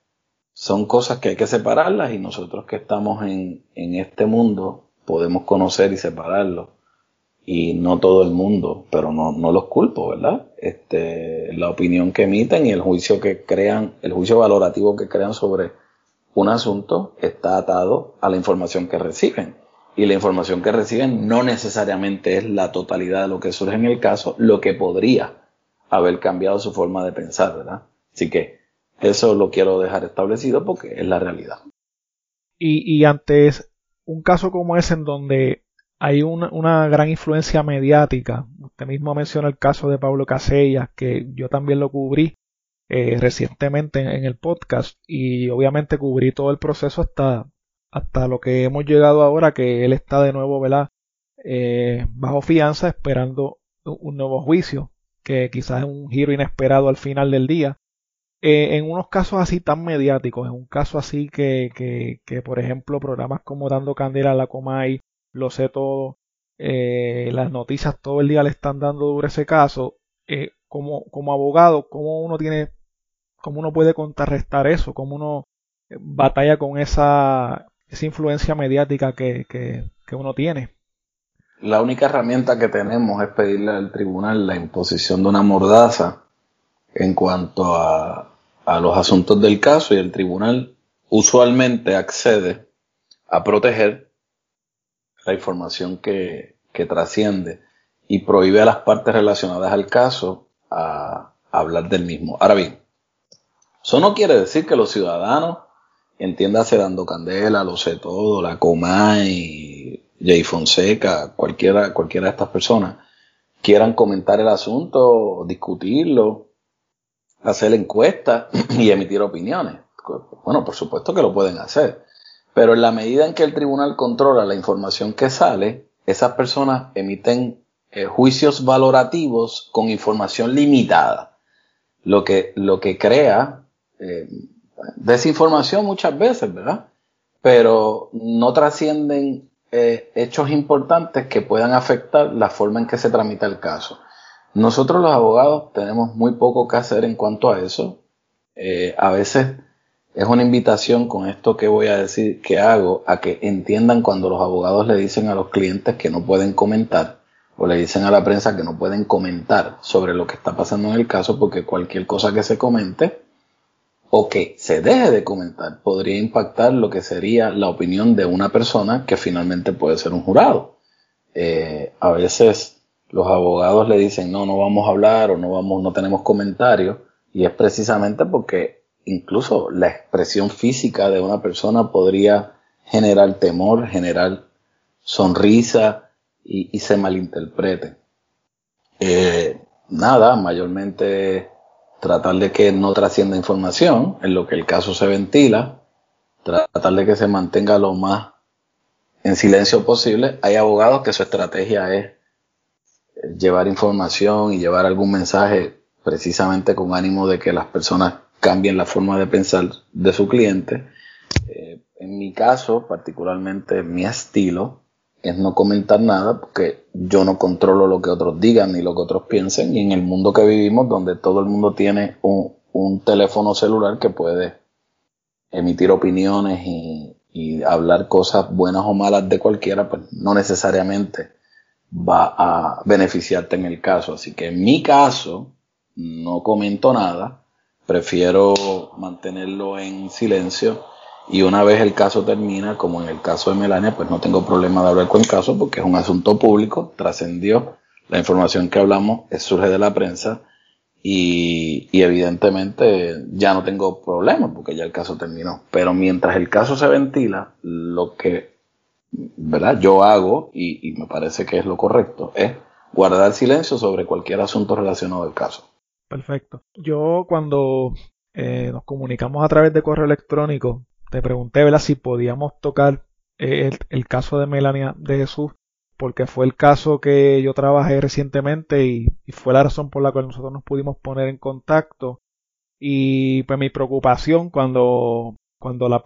Son cosas que hay que separarlas y nosotros que estamos en, este mundo podemos conocer y separarlo y no todo el mundo, pero no, no los culpo, ¿verdad? Este, la opinión que emiten y el juicio que crean, el juicio valorativo que crean sobre un asunto está atado a la información que reciben. Y la información que reciben no necesariamente es la totalidad de lo que surge en el caso, lo que podría haber cambiado su forma de pensar, ¿verdad? Así que eso lo quiero dejar establecido porque es la realidad. Y, y antes un caso como ese en donde hay una, gran influencia mediática. Usted mismo menciona el caso de Pablo Casellas, que yo también lo cubrí eh, recientemente en, el podcast y obviamente cubrí todo el proceso hasta, hasta lo que hemos llegado ahora, que él está de nuevo, ¿verdad? Eh, bajo fianza esperando un nuevo juicio, que quizás es un giro inesperado al final del día. Eh, en unos casos así tan mediáticos, en un caso así que, que, que por ejemplo, programas como Dando Candela a la Comay lo sé todo, eh, las noticias todo el día le están dando duro ese caso, eh, como, como abogado, ¿cómo uno tiene, cómo uno puede contrarrestar eso? ¿Cómo uno eh, batalla con esa, esa influencia mediática que, que, que uno tiene? La única herramienta que tenemos es pedirle al tribunal la imposición de una mordaza en cuanto a, a los asuntos del caso y el tribunal usualmente accede a proteger la información que, que trasciende y prohíbe a las partes relacionadas al caso a, hablar del mismo. Ahora bien, eso no quiere decir que los ciudadanos, entiéndase dando candela, lo sé todo, la Comay, Jay Fonseca, cualquiera, cualquiera de estas personas, quieran comentar el asunto, discutirlo, hacer encuestas y emitir opiniones. Bueno, por supuesto que lo pueden hacer. Pero en la medida en que el tribunal controla la información que sale, esas personas emiten eh, juicios valorativos con información limitada, lo que, lo que crea eh, desinformación muchas veces, ¿verdad? Pero no trascienden eh, hechos importantes que puedan afectar la forma en que se tramita el caso. Nosotros los abogados tenemos muy poco que hacer en cuanto a eso. a veces es una invitación con esto que voy a decir que hago a que entiendan cuando los abogados le dicen a los clientes que no pueden comentar o le dicen a la prensa que no pueden comentar sobre lo que está pasando en el caso porque cualquier cosa que se comente o que se deje de comentar podría impactar lo que sería la opinión de una persona que finalmente puede ser un jurado. Eh, a veces los abogados le dicen no, no vamos a hablar o no vamos, no tenemos comentarios y es precisamente porque incluso la expresión física de una persona podría generar temor, generar sonrisa y, se malinterprete. Eh, nada, mayormente tratar de que no trascienda información en lo que el caso se ventila, tratar de que se mantenga lo más en silencio posible. Hay abogados que su estrategia es llevar información y llevar algún mensaje precisamente con ánimo de que las personas cambien la forma de pensar de su cliente. Eh, en mi caso, particularmente mi estilo, es no comentar nada porque yo no controlo lo que otros digan ni lo que otros piensen y en el mundo que vivimos donde todo el mundo tiene un, teléfono celular que puede emitir opiniones y, hablar cosas buenas o malas de cualquiera, pues no necesariamente va a beneficiarte en el caso. Así que en mi caso no comento nada prefiero mantenerlo en silencio y una vez el caso termina, como en el caso de Melania, pues no tengo problema de hablar con el caso porque es un asunto público, trascendió, la información que hablamos surge de la prensa y, evidentemente ya no tengo problema porque ya el caso terminó. Pero mientras el caso se ventila, lo que ¿verdad? yo hago y me parece que es lo correcto es guardar silencio sobre cualquier asunto relacionado al caso. Perfecto. Yo cuando eh, nos comunicamos a través de correo electrónico, te pregunté, ¿verdad? Si podíamos tocar eh, el, caso de Melania de Jesús porque fue el caso que yo trabajé recientemente y, fue la razón por la cual nosotros nos pudimos poner en contacto. Y pues mi preocupación cuando, cuando la,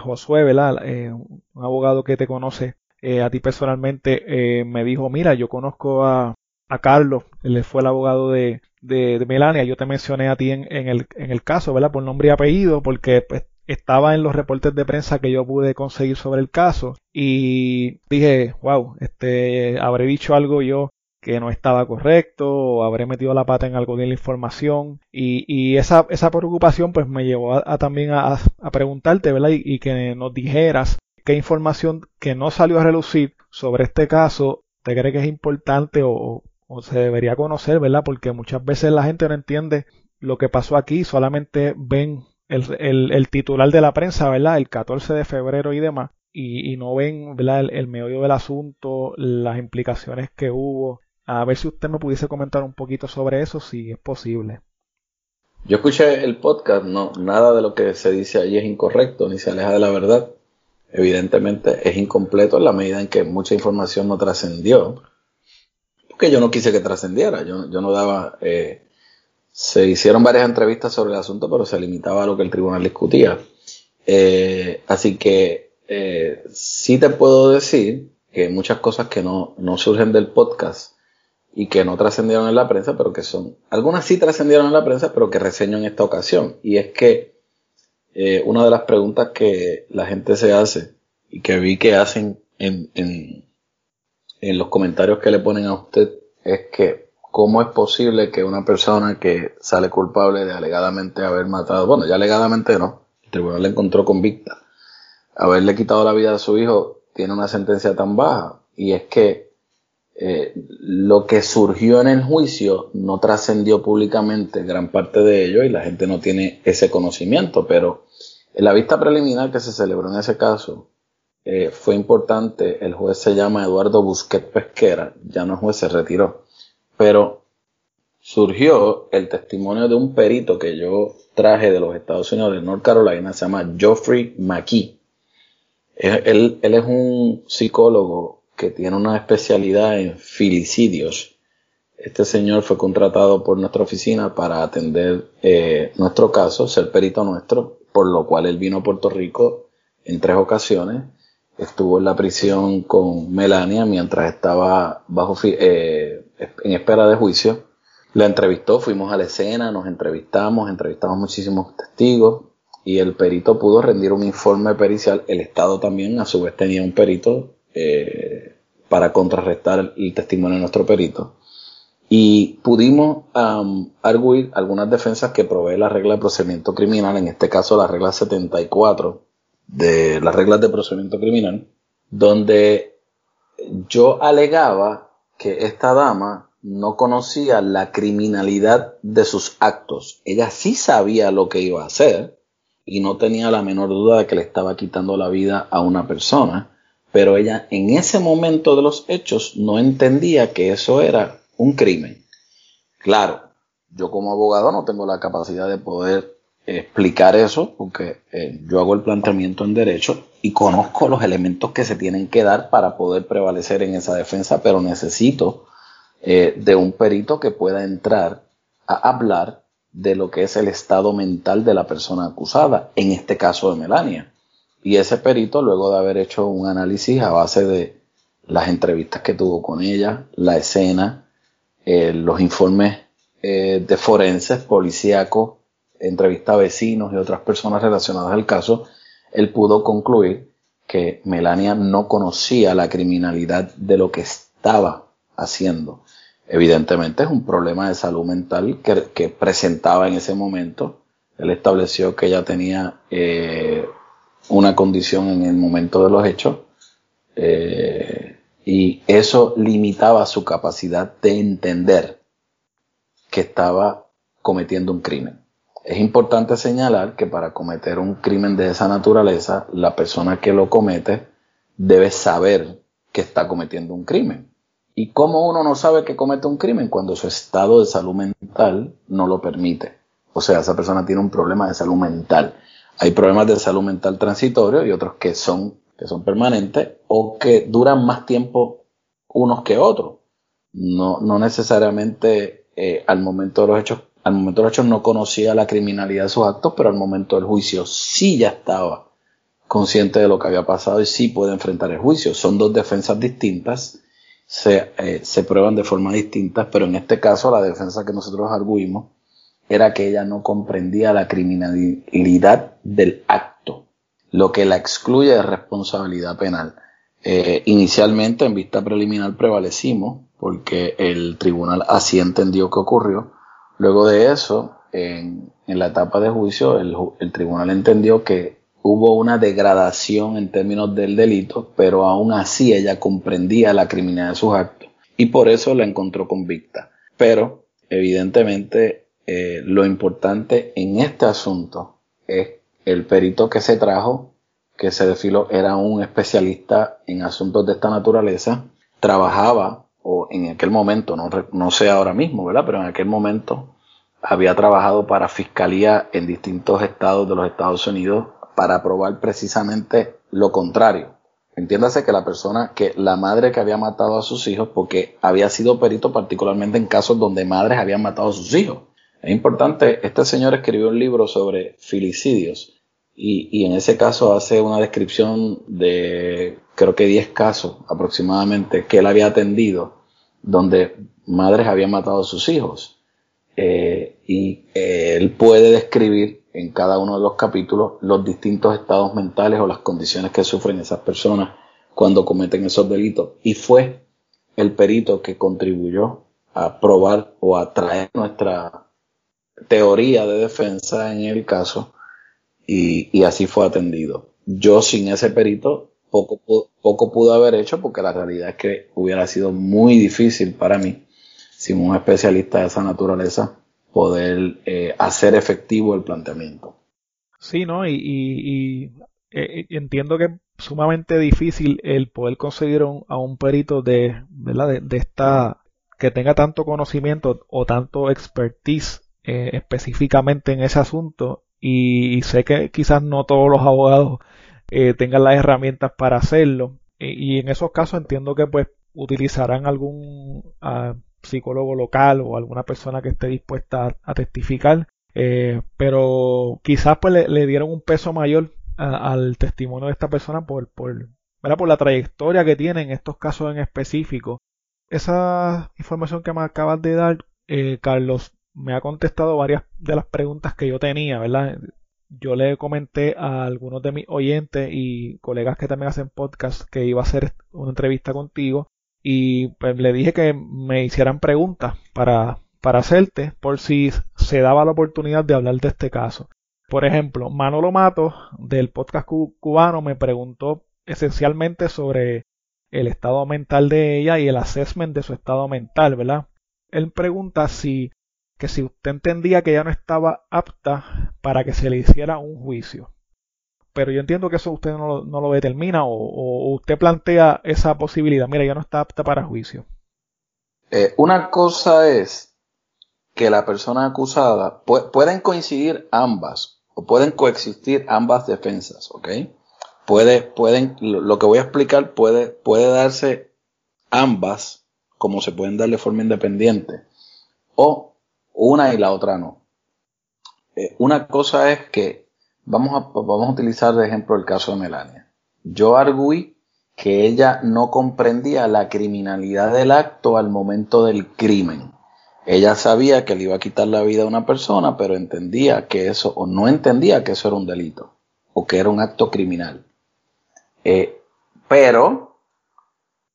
Josué, ¿verdad? Eh, un abogado que te conoce eh, a ti personalmente, eh, me dijo, mira, yo conozco a, a Carlos, él fue el abogado de, de, Melania, yo te mencioné a ti en, el, en el caso, ¿verdad? Por nombre y apellido, porque pues, estaba en los reportes de prensa que yo pude conseguir sobre el caso y dije, wow, este, habré dicho algo yo que no estaba correcto o habré metido la pata en algo de la información y, y esa, esa preocupación pues me llevó a, también a, a, preguntarte, ¿verdad? Y, y, que nos dijeras qué información que no salió a relucir sobre este caso te cree que es importante o, o se debería conocer, ¿verdad? Porque muchas veces la gente no entiende lo que pasó aquí, solamente ven el, el, titular de la prensa, ¿verdad? El 14 de febrero y demás, y, no ven, ¿verdad? El, meollo del asunto, las implicaciones que hubo. A ver si usted me pudiese comentar un poquito sobre eso, si es posible. Yo escuché el podcast, no, nada de lo que se dice allí es incorrecto ni se aleja de la verdad. Evidentemente es incompleto en la medida en que mucha información no trascendió. Porque yo no quise que trascendiera, yo, yo no daba eh, se hicieron varias entrevistas sobre el asunto, pero se limitaba a lo que el tribunal discutía. Eh, así que eh, sí te puedo decir que muchas cosas que no, no surgen del podcast y que no trascendieron en la prensa, pero que son, algunas sí trascendieron en la prensa, pero que reseño en esta ocasión. Y es que una de las preguntas que la gente se hace y que vi que hacen en, en, en los comentarios que le ponen a usted es que ¿cómo es posible que una persona que sale culpable de alegadamente haber matado, bueno, ya alegadamente no, el tribunal le encontró convicta, haberle quitado la vida a su hijo, tiene una sentencia tan baja? Y es que eh, lo que surgió en el juicio no trascendió públicamente gran parte de ello y la gente no tiene ese conocimiento, pero en la vista preliminar que se celebró en ese caso, eh, fue importante, el juez se llama Eduardo Busquet Pesquera, ya no es juez, se retiró pero surgió el testimonio de un perito que yo traje de los Estados Unidos, de North Carolina, se llama Geoffrey McKee. Él, es un psicólogo que tiene una especialidad en filicidios. Este señor fue contratado por nuestra oficina para atender eh, nuestro caso, ser perito nuestro, por lo cual él vino a Puerto Rico en tres ocasiones. Estuvo en la prisión con Melania mientras estaba bajo eh, en espera de juicio. La entrevistó, fuimos a la escena, nos entrevistamos, entrevistamos muchísimos testigos y el perito pudo rendir un informe pericial. El Estado también, a su vez, tenía un perito eh, para contrarrestar el testimonio de nuestro perito. Y pudimos arguir algunas defensas que provee la regla de procedimiento criminal, en este caso la regla 74 de las reglas de procedimiento criminal, donde yo alegaba que esta dama no conocía la criminalidad de sus actos. Ella sí sabía lo que iba a hacer y no tenía la menor duda de que le estaba quitando la vida a una persona, pero ella en ese momento de los hechos no entendía que eso era un crimen. Claro, yo como abogado no tengo la capacidad de poder explicar eso, porque eh, yo hago el planteamiento en derecho y conozco los elementos que se tienen que dar para poder prevalecer en esa defensa, pero necesito eh, de un perito que pueda entrar a hablar de lo que es el estado mental de la persona acusada, en este caso de Melania. Y ese perito, luego de haber hecho un análisis a base de las entrevistas que tuvo con ella, la escena, eh, los informes de forenses, policíacos, entrevista a vecinos y otras personas relacionadas al caso, él pudo concluir que Melania no conocía la criminalidad de lo que estaba haciendo. Evidentemente es un problema de salud mental que, presentaba en ese momento. Él estableció que ella tenía eh, una condición en el momento de los hechos eh, y eso limitaba su capacidad de entender que estaba cometiendo un crimen. Es importante señalar que para cometer un crimen de esa naturaleza, la persona que lo comete debe saber que está cometiendo un crimen. ¿Y cómo uno no sabe que comete un crimen? Cuando su estado de salud mental no lo permite. O sea, esa persona tiene un problema de salud mental. Hay problemas de salud mental transitorio y otros que son, que son permanentes o que duran más tiempo unos que otros. No, no necesariamente eh, al momento de los hechos, al momento de los hechos no conocía la criminalidad de sus actos, pero al momento del juicio sí ya estaba consciente de lo que había pasado y sí puede enfrentar el juicio. Son dos defensas distintas, se, eh, se prueban de forma distinta, pero en este caso la defensa que nosotros arguimos era que ella no comprendía la criminalidad del acto, lo que la excluye de responsabilidad penal. Eh, inicialmente, en vista preliminar, prevalecimos porque el tribunal así entendió que ocurrió. Luego de eso, en, la etapa de juicio, el, tribunal entendió que hubo una degradación en términos del delito, pero aún así ella comprendía la criminalidad de sus actos y por eso la encontró convicta. Pero, evidentemente, eh, lo importante en este asunto es el perito que se trajo, que se desfiló, era un especialista en asuntos de esta naturaleza, trabajaba, o en aquel momento, no, no sé ahora mismo, ¿verdad? Pero en aquel momento había trabajado para fiscalía en distintos estados de los Estados Unidos para probar precisamente lo contrario. Entiéndase que la persona, que la madre que había matado a sus hijos, porque había sido perito particularmente en casos donde madres habían matado a sus hijos. Es importante, este señor escribió un libro sobre filicidios y, en ese caso hace una descripción de creo que 10 casos aproximadamente que él había atendido donde madres habían matado a sus hijos. Eh, y él puede describir en cada uno de los capítulos los distintos estados mentales o las condiciones que sufren esas personas cuando cometen esos delitos. Y fue el perito que contribuyó a probar o a traer nuestra teoría de defensa en el caso y, así fue atendido. Yo sin ese perito poco, poco pude haber hecho porque la realidad es que hubiera sido muy difícil para mí, sin un especialista de esa naturaleza, poder eh, hacer efectivo el planteamiento. Sí, ¿no? Y, eh, entiendo que es sumamente difícil el poder conseguir a un perito de, ¿verdad? De, esta que tenga tanto conocimiento o tanto expertise eh, específicamente en ese asunto y, sé que quizás no todos los abogados eh, tengan las herramientas para hacerlo. Y, en esos casos entiendo que pues utilizarán algún ah, psicólogo local o alguna persona que esté dispuesta a, testificar eh, pero quizás pues le, dieron un peso mayor al testimonio de esta persona por, por, por la trayectoria que tiene en estos casos en específico. Esa información que me acabas de dar Carlos me ha contestado varias de las preguntas que yo tenía, ¿verdad? Yo le comenté a algunos de mis oyentes y colegas que también hacen podcast que iba a hacer una entrevista contigo y pues le dije que me hicieran preguntas para, para hacerte por si se daba la oportunidad de hablar de este caso. Por ejemplo, Manolo Mato del podcast cubano me preguntó esencialmente sobre el estado mental de ella y el assessment de su estado mental, ¿verdad? Él pregunta si que si usted entendía que ya no estaba apta para que se le hiciera un juicio. Pero yo entiendo que eso usted no, lo determina o, usted plantea esa posibilidad. Mira, ya no está apta para juicio. Eh, una cosa es que la persona acusada pueden coincidir ambas o pueden coexistir ambas defensas, ¿ok? Puede, pueden, lo, que voy a explicar puede, puede darse ambas como se pueden dar de forma independiente o una y la otra no. Eh, una cosa es que vamos a, vamos a utilizar de ejemplo el caso de Melania. Yo arguí que ella no comprendía la criminalidad del acto al momento del crimen. Ella sabía que le iba a quitar la vida a una persona, pero entendía que eso, o no entendía que eso era un delito, o que era un acto criminal. Eh, pero,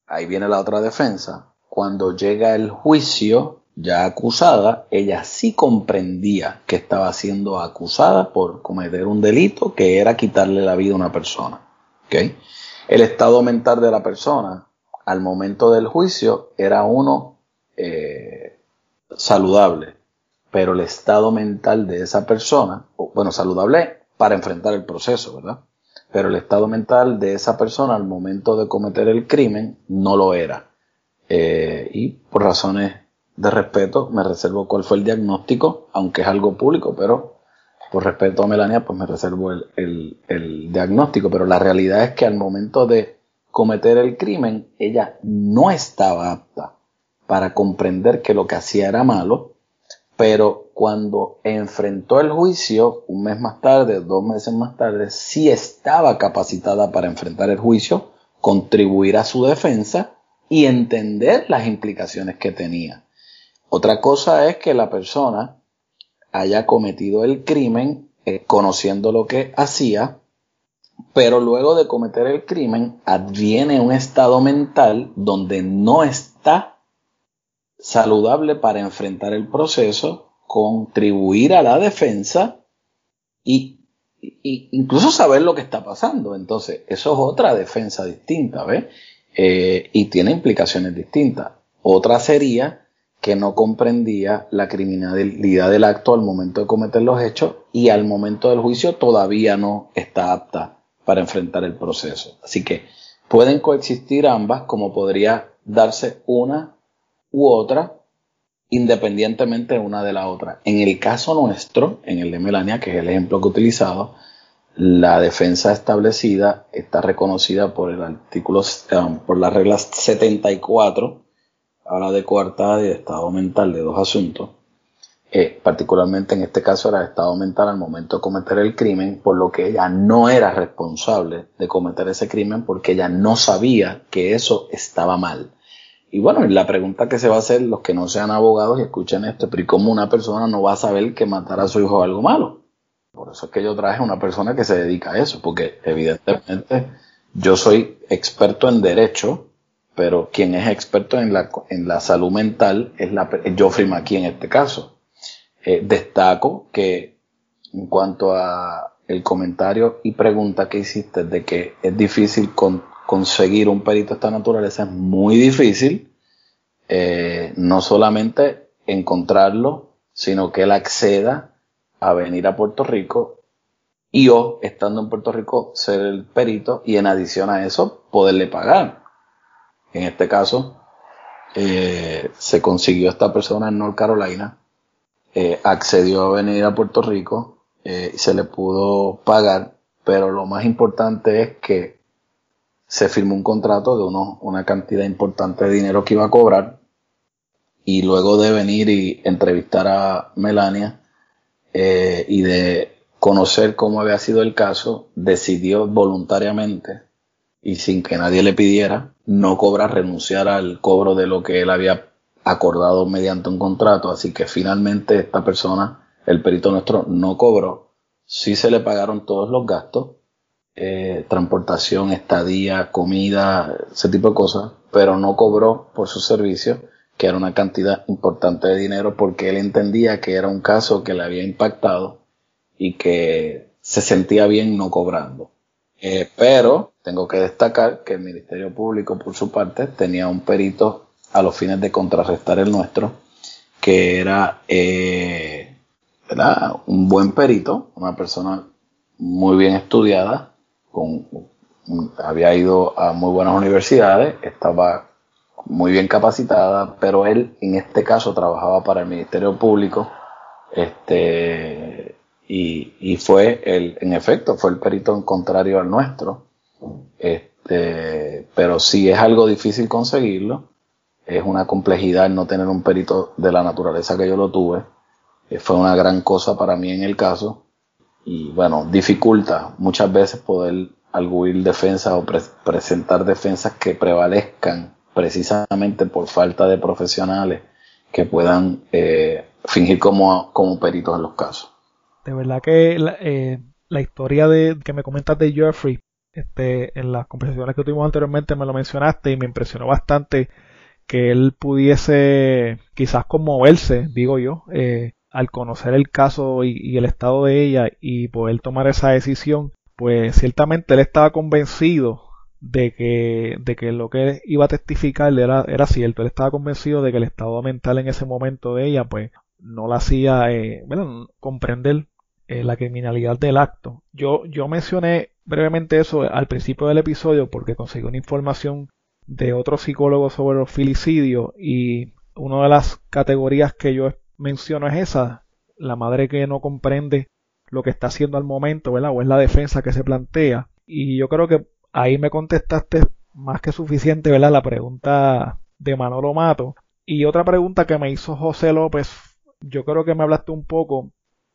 ahí viene la otra defensa, cuando llega el juicio, ya acusada, ella sí comprendía que estaba siendo acusada por cometer un delito que era quitarle la vida a una persona. El estado mental de la persona al momento del juicio era uno eh, saludable, pero el estado mental de esa persona, bueno, saludable para enfrentar el proceso, ¿verdad? Pero el estado mental de esa persona al momento de cometer el crimen no lo era. Eh, y por razones de respeto, me reservo cuál fue el diagnóstico, aunque es algo público, pero por respeto a Melania, pues me reservo el, diagnóstico. Pero la realidad es que al momento de cometer el crimen, ella no estaba apta para comprender que lo que hacía era malo, pero cuando enfrentó el juicio, un mes más tarde, dos meses más tarde, sí estaba capacitada para enfrentar el juicio, contribuir a su defensa y entender las implicaciones que tenía. Otra cosa es que la persona haya cometido el crimen eh, conociendo lo que hacía, pero luego de cometer el crimen adviene un estado mental donde no está saludable para enfrentar el proceso, contribuir a la defensa y, incluso saber lo que está pasando. Entonces, eso es otra defensa distinta, ¿ves? Eh, y tiene implicaciones distintas. Otra sería que no comprendía la criminalidad del acto al momento de cometer los hechos y al momento del juicio todavía no está apta para enfrentar el proceso. Así que pueden coexistir ambas como podría darse una u otra independientemente una de la otra. En el caso nuestro, en el de Melania, que es el ejemplo que he utilizado, la defensa establecida está reconocida por el artículo, um, por la regla 74, habla de coartada y de estado mental de dos asuntos. Eh, particularmente en este caso era estado mental al momento de cometer el crimen, por lo que ella no era responsable de cometer ese crimen porque ella no sabía que eso estaba mal. Y bueno, la pregunta que se va a hacer los que no sean abogados y escuchen esto, pero ¿y cómo una persona no va a saber que matar a su hijo es algo malo? Por eso es que yo traje una persona que se dedica a eso, porque evidentemente yo soy experto en derecho, pero quien es experto en la, en la salud mental es la, Geoffrey McKee en este caso. Eh, destaco que en cuanto a el comentario y pregunta que hiciste de que es difícil conseguir un perito de esta naturaleza, es muy difícil, eh, no solamente encontrarlo, sino que él acceda a venir a Puerto Rico y yo, estando en Puerto Rico, ser el perito y en adición a eso, poderle pagar. En este caso, eh, se consiguió esta persona en North Carolina, eh, accedió a venir a Puerto Rico eh, se le pudo pagar, pero lo más importante es que se firmó un contrato de una cantidad importante de dinero que iba a cobrar y luego de venir y entrevistar a Melania, eh, y de conocer cómo había sido el caso, decidió voluntariamente y sin que nadie le pidiera, no cobrar, renunciar al cobro de lo que él había acordado mediante un contrato. Así que finalmente esta persona, el perito nuestro, no cobró. Sí se le pagaron todos los gastos, eh, transportación, estadía, comida, ese tipo de cosas, pero no cobró por su servicio que era una cantidad importante de dinero porque él entendía que era un caso que le había impactado y que se sentía bien no cobrando. Eh, pero tengo que destacar que el Ministerio Público, por su parte, tenía un perito a los fines de contrarrestar el nuestro, que era, eh, un buen perito, una persona muy bien estudiada, había ido a muy buenas universidades, estaba muy bien capacitada, pero él en este caso trabajaba para el Ministerio Público, este, y, fue el, en efecto, fue el perito en contrario al nuestro, este, pero sí es algo difícil conseguirlo, es una complejidad no tener un perito de la naturaleza que yo lo tuve, eh, fue una gran cosa para mí en el caso, y bueno, dificulta muchas veces poder arguir defensas o presentar defensas que prevalezcan precisamente por falta de profesionales que puedan eh, fingir como, como peritos en los casos. De verdad que la, eh, la historia de, que me comentas de Jeffrey, este, en las conversaciones que tuvimos anteriormente me lo mencionaste y me impresionó bastante que él pudiese quizás conmoverse, digo yo, eh, al conocer el caso y, el estado de ella y poder tomar esa decisión, pues ciertamente él estaba convencido de que, de que lo que iba a testificar era, era cierto. Él estaba convencido de que el estado mental en ese momento de ella, pues, no la hacía, eh, bueno, comprender eh, la criminalidad del acto. Yo, yo mencioné brevemente eso al principio del episodio porque conseguí una información de otro psicólogo sobre los filicidios y una de las categorías que yo menciono es esa, la madre que no comprende lo que está haciendo al momento, ¿verdad? O es la defensa que se plantea. Y yo creo que ahí me contestaste más que suficiente, ¿verdad? La pregunta de Manolo Mato. Y otra pregunta que me hizo José López, yo creo que me hablaste un poco,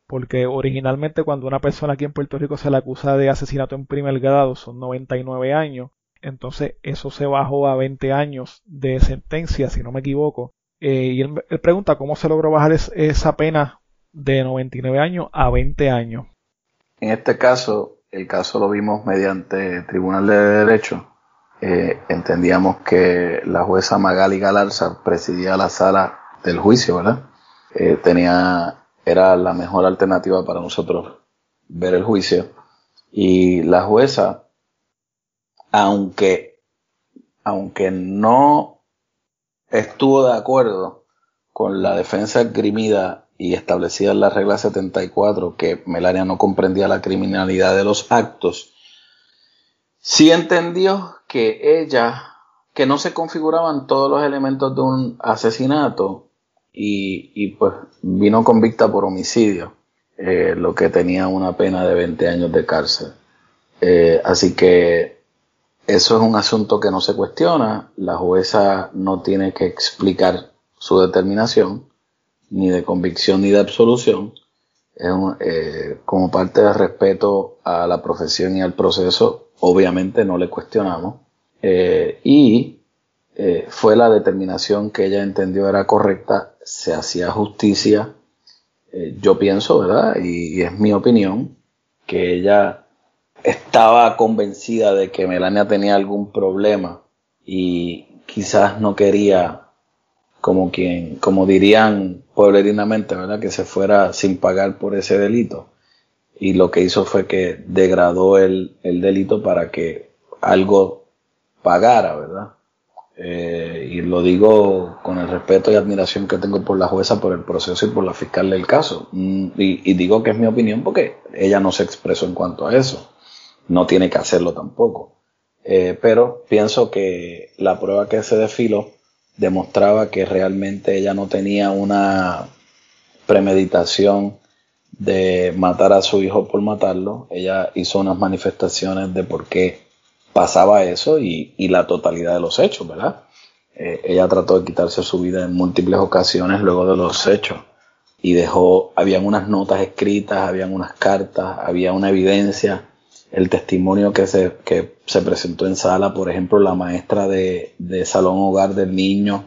porque originalmente cuando una persona aquí en Puerto Rico se le acusa de asesinato en primer grado son 99 años, entonces eso se bajó a 20 años de sentencia, si no me equivoco. Eh, y él, pregunta cómo se logró bajar esa pena de 99 años a 20 años. En este caso, el caso lo vimos mediante Tribunal de Derecho. Eh, entendíamos que la jueza Magali Galarza presidía la sala del juicio, ¿verdad? Eh, tenía, era la mejor alternativa para nosotros ver el juicio. Y la jueza, aunque, aunque no estuvo de acuerdo con la defensa esgrimida y establecida en la regla 74 que Melania no comprendía la criminalidad de los actos, sí entendió que ella, que no se configuraban todos los elementos de un asesinato y, pues vino convicta por homicidio, eh, lo que tenía una pena de 20 años de cárcel. Eh, así que eso es un asunto que no se cuestiona, la jueza no tiene que explicar su determinación, ni de convicción ni de absolución, eh, como parte de respeto a la profesión y al proceso, obviamente no le cuestionamos. Y fue la determinación que ella entendió era correcta, se hacía justicia. yo pienso, ¿verdad? y es mi opinión, que ella estaba convencida de que Melania tenía algún problema y quizás no quería como quien, como dirían pueblerinamente, ¿verdad? Que se fuera sin pagar por ese delito. Y lo que hizo fue que degradó el, delito para que algo pagara, ¿verdad? Eh, y lo digo con el respeto y admiración que tengo por la jueza, por el proceso y por la fiscal del caso. Mm, y, digo que es mi opinión porque ella no se expresó en cuanto a eso. No tiene que hacerlo tampoco. Eh, pero pienso que la prueba que se desfiló demostraba que realmente ella no tenía una premeditación de matar a su hijo por matarlo. Ella hizo unas manifestaciones de por qué pasaba eso y, la totalidad de los hechos, ¿verdad? Eh, ella trató de quitarse su vida en múltiples ocasiones luego de los hechos y dejó, habían unas notas escritas, habían unas cartas, había una evidencia el testimonio que se, que se presentó en sala, por ejemplo, la maestra de, Salón Hogar del Niño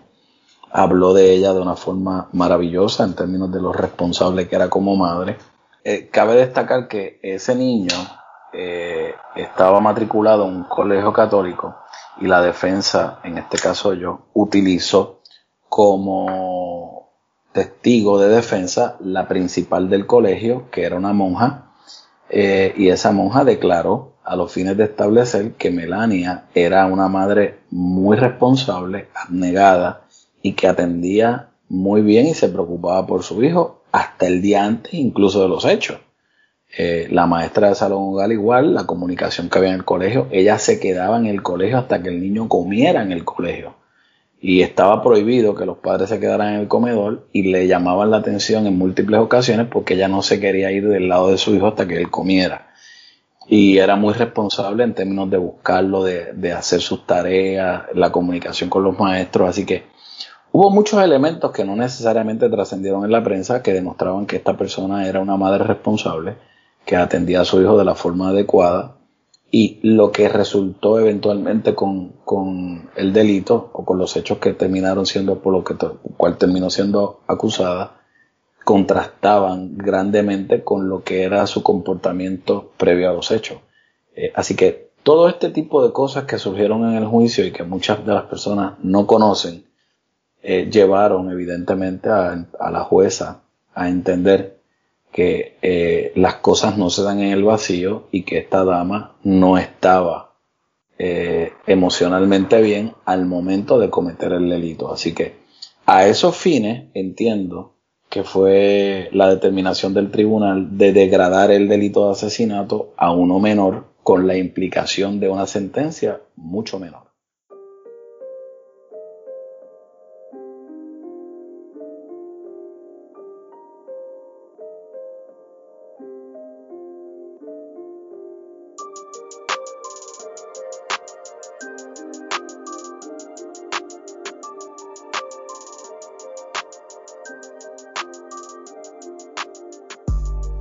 habló de ella de una forma maravillosa en términos de lo responsable que era como madre. Eh, cabe destacar que ese niño eh, estaba matriculado en un colegio católico y la defensa, en este caso yo, utilizó como testigo de defensa la principal del colegio, que era una monja, eh, y esa monja declaró a los fines de establecer que Melania era una madre muy responsable, abnegada y que atendía muy bien y se preocupaba por su hijo hasta el día antes incluso de los hechos. Eh, la maestra de salón hogar igual, la comunicación que había en el colegio, ella se quedaba en el colegio hasta que el niño comiera en el colegio. Y estaba prohibido que los padres se quedaran en el comedor y le llamaban la atención en múltiples ocasiones porque ella no se quería ir del lado de su hijo hasta que él comiera. Y era muy responsable en términos de buscarlo, de, hacer sus tareas, la comunicación con los maestros, así que hubo muchos elementos que no necesariamente trascendieron en la prensa que demostraban que esta persona era una madre responsable, que atendía a su hijo de la forma adecuada y lo que resultó eventualmente con, el delito o con los hechos que terminaron siendo por lo que cual terminó siendo acusada contrastaban grandemente con lo que era su comportamiento previo a los hechos. Eh, así que todo este tipo de cosas que surgieron en el juicio y que muchas de las personas no conocen, eh, llevaron evidentemente a la jueza a entender que eh, las cosas no se dan en el vacío y que esta dama no estaba eh, emocionalmente bien al momento de cometer el delito. Así que a esos fines entiendo que fue la determinación del tribunal de degradar el delito de asesinato a uno menor con la implicación de una sentencia mucho menor.